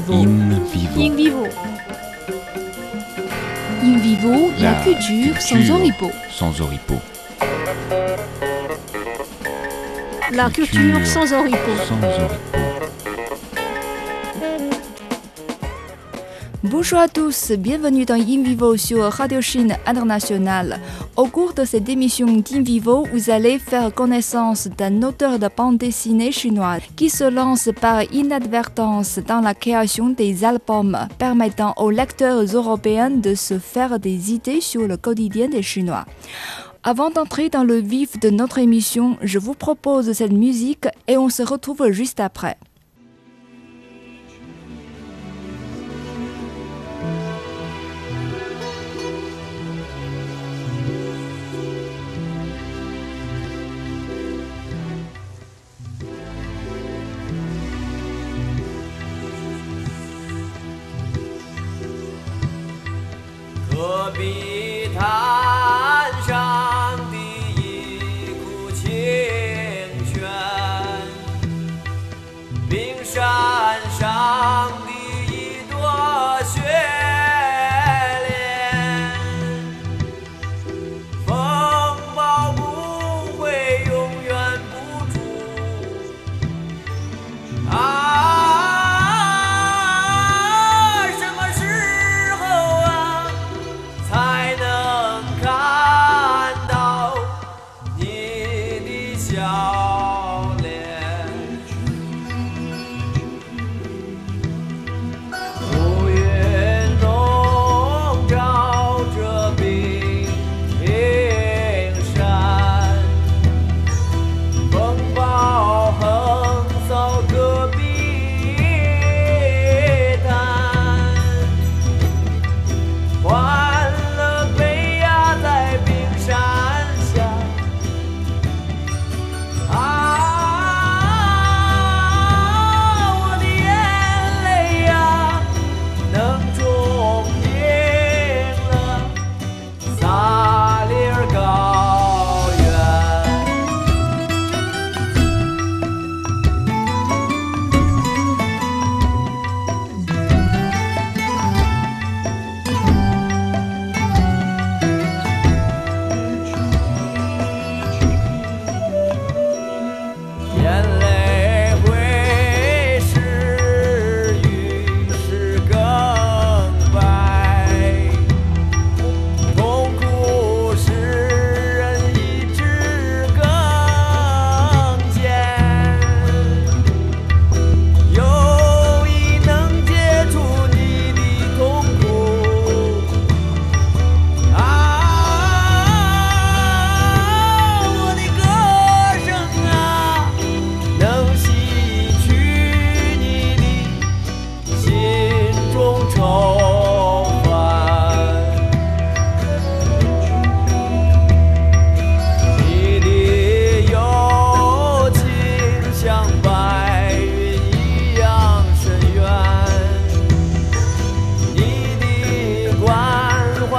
vivo. In vivo. In vivo. In vivo, la, La culture, sans culture. oripeau. Sans oripeau. La culture sans oripeau. Sans oripeau. Bonjour à tous, bienvenue dans In Vivo sur Radio Chine Internationale. Au cours de cette émission d'In Vivo, vous allez faire connaissance d'un auteur de bande dessinée chinois qui se lance par inadvertance dans la création des albums permettant aux lecteurs européens de se faire des idées sur le quotidien des Chinois. Avant d'entrer dans le vif de notre émission, je vous propose cette musique et on se retrouve juste après. be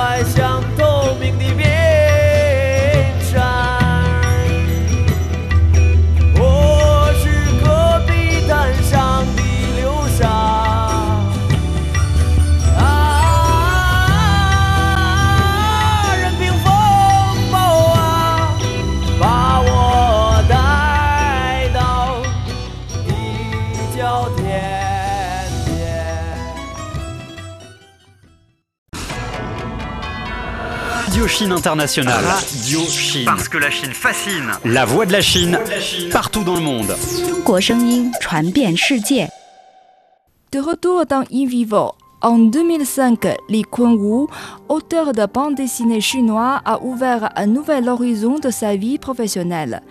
还想 Radio Chine Internationale. Radio Chine. Parce que la Chine fascine. La voix de la Chine, de la Chine. partout dans le monde. De retour dans In Vivo, en 2005, Li Kunwu, auteur de bande dessinée chinois, a ouvert un nouvel horizon de sa vie professionnelle.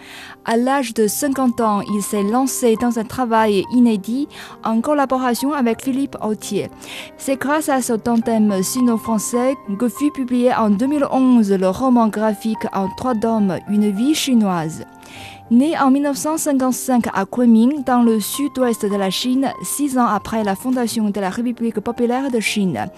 À l'âge de 50 ans, il s'est lancé dans un travail inédit en collaboration avec Philippe Autier. C'est grâce à ce tandem sino-français que fut publié en 2011 le roman graphique en trois tomes Une vie chinoise. Né en 1955 à Kunming, dans le sud-ouest de la Chine, six ans après la fondation de la République populaire de Chine,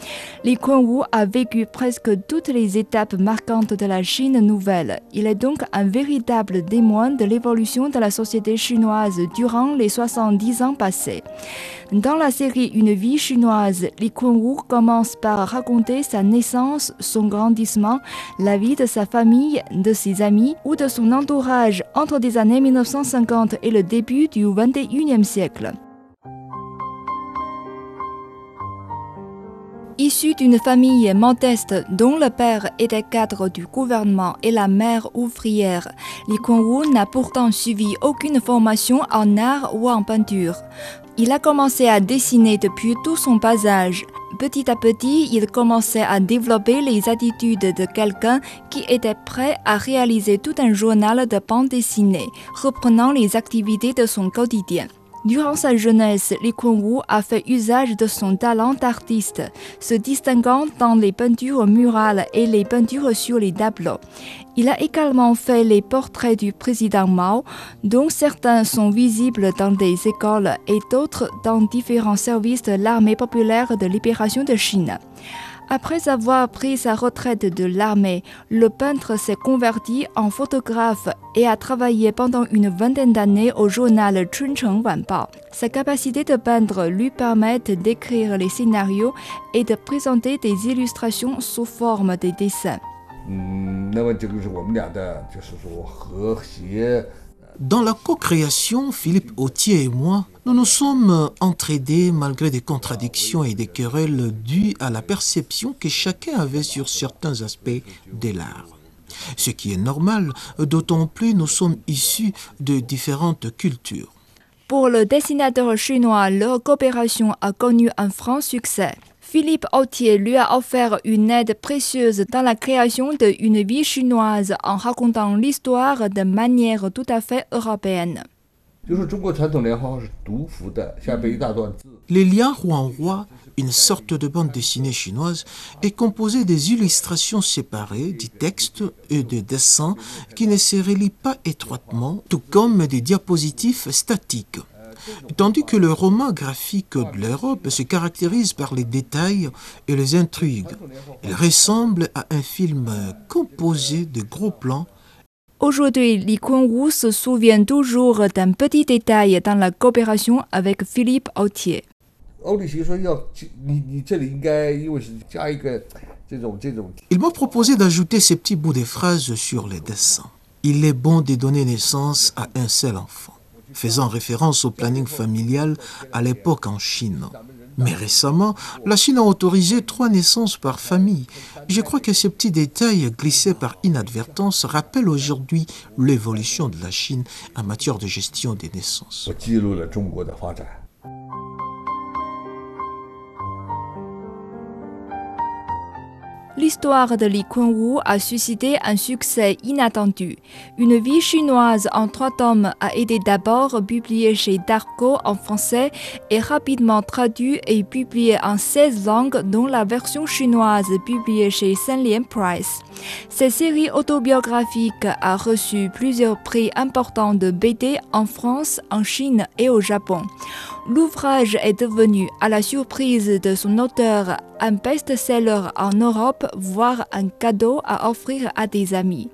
Li Kuan-wu a vécu presque toutes les étapes marquantes de la Chine nouvelle. Il est donc un véritable témoin de l'évolution de la société chinoise durant les 70 ans passés. Dans la série Une vie chinoise, Li Kuan-wu commence par raconter sa naissance, son grandissement, la vie de sa famille, de ses amis ou de son entourage entre des années 1950 et le début du XXIe siècle. Issu d'une famille modeste dont le père était cadre du gouvernement et la mère ouvrière, Li Kuan-wu n'a pourtant suivi aucune formation en art ou en peinture. Il a commencé à dessiner depuis tout son bas âge. Petit à petit, il commençait à développer les attitudes de quelqu'un qui était prêt à réaliser tout un journal de bande dessinée, reprenant les activités de son quotidien. Durant sa jeunesse, Li Kuan-wu a fait usage de son talent d'artiste, se distinguant dans les peintures murales et les peintures sur les tableaux. Il a également fait les portraits du président Mao, dont certains sont visibles dans des écoles et d'autres dans différents services de l'armée populaire de libération de Chine. Après avoir pris sa retraite de l'armée, le peintre s'est converti en photographe et a travaillé pendant une vingtaine d'années au journal Chuncheng Wanbao. Sa capacité de peindre lui permet d'écrire les scénarios et de présenter des illustrations sous forme de dessins. Dans la co-création, Philippe Autier et moi, nous nous sommes entraidés malgré des contradictions et des querelles dues à la perception que chacun avait sur certains aspects de l'art. Ce qui est normal, d'autant plus nous sommes issus de différentes cultures. Pour le dessinateur chinois, leur coopération a connu un franc succès. Philippe Autier lui a offert une aide précieuse dans la création de Une vie chinoise en racontant l'histoire de manière tout à fait européenne. Les liens Huanghua, une sorte de bande dessinée chinoise, est composée des illustrations séparées, du texte et des dessins qui ne se relient pas étroitement, tout comme des diapositives statiques tandis que le roman graphique de l'Europe se caractérise par les détails et les intrigues. Il ressemble à un film composé de gros plans Aujourd'hui, Li se souvient toujours d'un petit détail dans la coopération avec Philippe Autier. Il m'a proposé d'ajouter ces petits bouts de phrases sur les dessins. Il est bon de donner naissance à un seul enfant faisant référence au planning familial à l'époque en Chine. Mais récemment, la Chine a autorisé trois naissances par famille. Je crois que ces petits détails glissés par inadvertance rappellent aujourd'hui l'évolution de la Chine en matière de gestion des naissances. L'histoire de Li Kuan-wu a suscité un succès inattendu. Une vie chinoise en trois tomes a été d'abord publiée chez Darko en français et rapidement traduit et publiée en 16 langues, dont la version chinoise publiée chez Senlian Price. Cette série autobiographique a reçu plusieurs prix importants de BD en France, en Chine et au Japon. L'ouvrage est devenu, à la surprise de son auteur, un best-seller en Europe, voire un cadeau à offrir à des amis.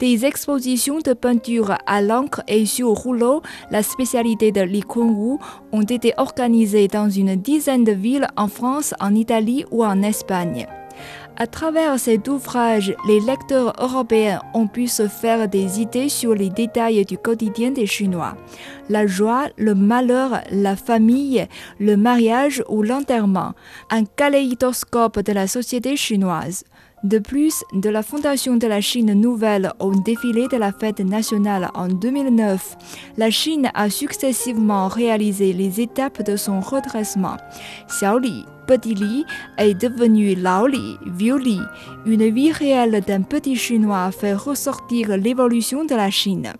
Des expositions de peinture à l'encre et sur rouleau, la spécialité de Li ont été organisées dans une dizaine de villes en France, en Italie ou en Espagne. À travers cet ouvrage, les lecteurs européens ont pu se faire des idées sur les détails du quotidien des Chinois. La joie, le malheur, la famille, le mariage ou l'enterrement. Un kaléidoscope de la société chinoise. De plus, de la fondation de la Chine nouvelle au défilé de la fête nationale en 2009, la Chine a successivement réalisé les étapes de son redressement. Xiao Li, est devenu Lao Li. Une vie réelle d'un petit Chinois fait ressortir l'évolution de la Chine.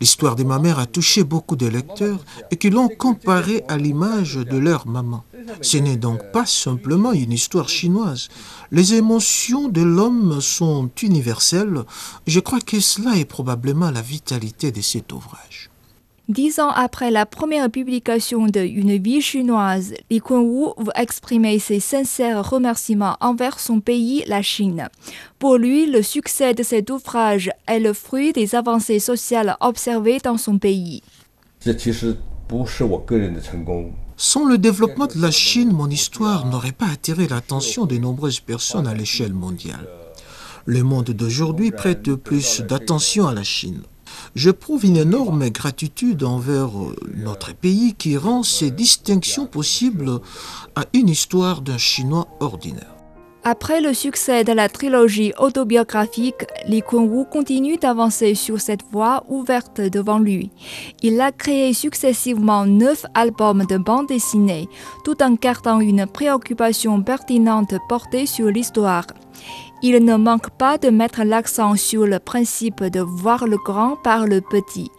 L'histoire de ma mère a touché beaucoup de lecteurs et qui l'ont comparée à l'image de leur maman. Ce n'est donc pas simplement une histoire chinoise. Les émotions de l'homme sont universelles. Je crois que cela est probablement la vitalité de cet ouvrage. Dix ans après la première publication de Une vie chinoise, Li Kunwu exprimer ses sincères remerciements envers son pays, la Chine. Pour lui, le succès de cet ouvrage est le fruit des avancées sociales observées dans son pays. Sans le développement de la Chine, mon histoire n'aurait pas attiré l'attention de nombreuses personnes à l'échelle mondiale. Le monde d'aujourd'hui prête plus d'attention à la Chine je prouve une énorme gratitude envers euh, notre pays qui rend ces distinctions possibles à une histoire d'un Chinois ordinaire. Après le succès de la trilogie autobiographique, Li Kunwu continue d'avancer sur cette voie ouverte devant lui. Il a créé successivement neuf albums de bande dessinée, tout en gardant une préoccupation pertinente portée sur l'histoire. Il ne manque pas de mettre l'accent sur le principe de voir le grand par le petit.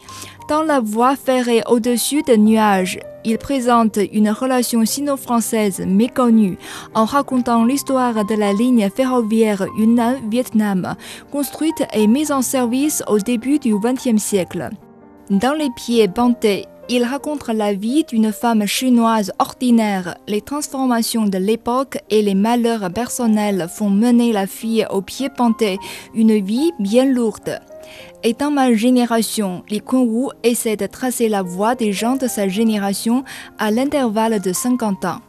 Dans la voie ferrée au-dessus des nuages, il présente une relation sino-française méconnue en racontant l'histoire de la ligne ferroviaire Yunnan-Vietnam, construite et mise en service au début du XXe siècle. Dans les pieds bantés, il raconte la vie d'une femme chinoise ordinaire. Les transformations de l'époque et les malheurs personnels font mener la fille au pied penté une vie bien lourde. Et dans ma génération, Li Kunwu essaie de tracer la voie des gens de sa génération à l'intervalle de 50 ans.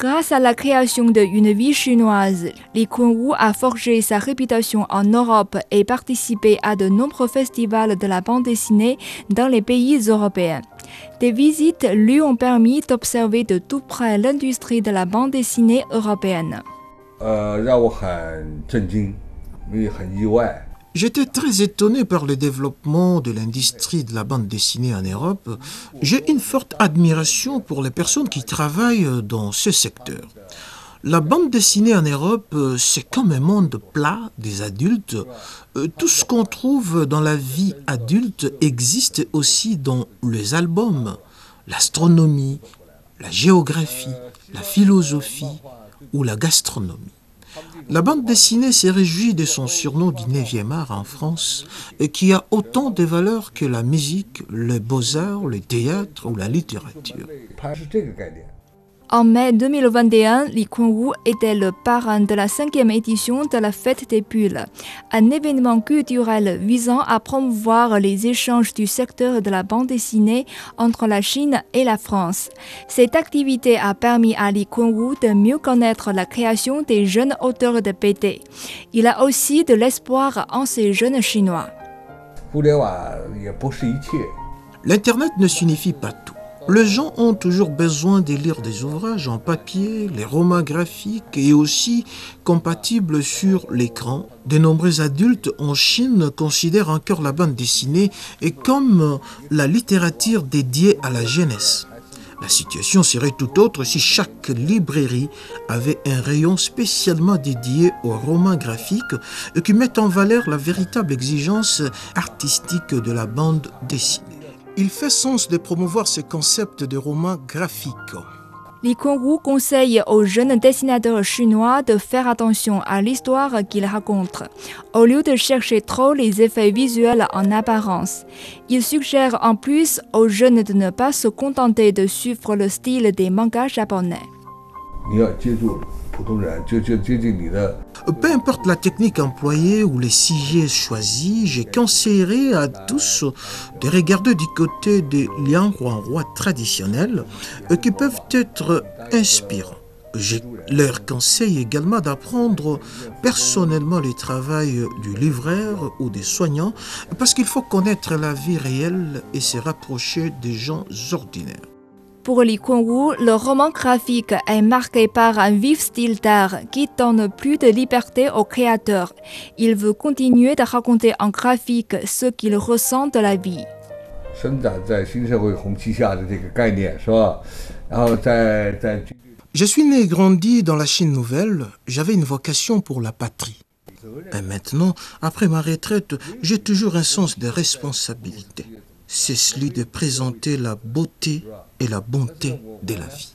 Grâce à la création de Une vie chinoise, Li Kunwu a forgé sa réputation en Europe et participé à de nombreux festivals de la bande dessinée dans les pays européens. Des visites lui ont permis d'observer de tout près l'industrie de la bande dessinée européenne. J'étais très étonné par le développement de l'industrie de la bande dessinée en Europe. J'ai une forte admiration pour les personnes qui travaillent dans ce secteur. La bande dessinée en Europe, c'est comme un monde plat des adultes. Tout ce qu'on trouve dans la vie adulte existe aussi dans les albums, l'astronomie, la géographie, la philosophie ou la gastronomie. La bande dessinée s'est réjouie de son surnom du 9e art en France, qui a autant de valeurs que la musique, les beaux-arts, le théâtre ou la littérature. En mai 2021, Li Kunwu était le parrain de la cinquième édition de la Fête des Bulles, un événement culturel visant à promouvoir les échanges du secteur de la bande dessinée entre la Chine et la France. Cette activité a permis à Li Kunwu de mieux connaître la création des jeunes auteurs de BD. Il a aussi de l'espoir en ces jeunes Chinois. L'Internet ne signifie pas tout. Les gens ont toujours besoin de lire des ouvrages en papier, les romans graphiques et aussi compatibles sur l'écran. De nombreux adultes en Chine considèrent encore la bande dessinée comme la littérature dédiée à la jeunesse. La situation serait tout autre si chaque librairie avait un rayon spécialement dédié aux romans graphiques qui mettent en valeur la véritable exigence artistique de la bande dessinée. Il fait sens de promouvoir ce concept de roman graphique. Li Kunwu conseille aux jeunes dessinateurs chinois de faire attention à l'histoire qu'ils racontent, au lieu de chercher trop les effets visuels en apparence. Il suggère en plus aux jeunes de ne pas se contenter de suivre le style des mangas japonais. Peu importe la technique employée ou les sujets choisis, j'ai conseillé à tous de regarder du côté des liens roi traditionnels qui peuvent être inspirants. Je leur conseille également d'apprendre personnellement le travail du livreur ou des soignants parce qu'il faut connaître la vie réelle et se rapprocher des gens ordinaires. Pour Li Kunwu, le roman graphique est marqué par un vif style d'art qui donne plus de liberté au créateur. Il veut continuer de raconter en graphique ce qu'il ressent de la vie. Je suis né et grandi dans la Chine nouvelle. J'avais une vocation pour la patrie. Et maintenant, après ma retraite, j'ai toujours un sens de responsabilité. C'est celui de présenter la beauté et la bonté de la vie.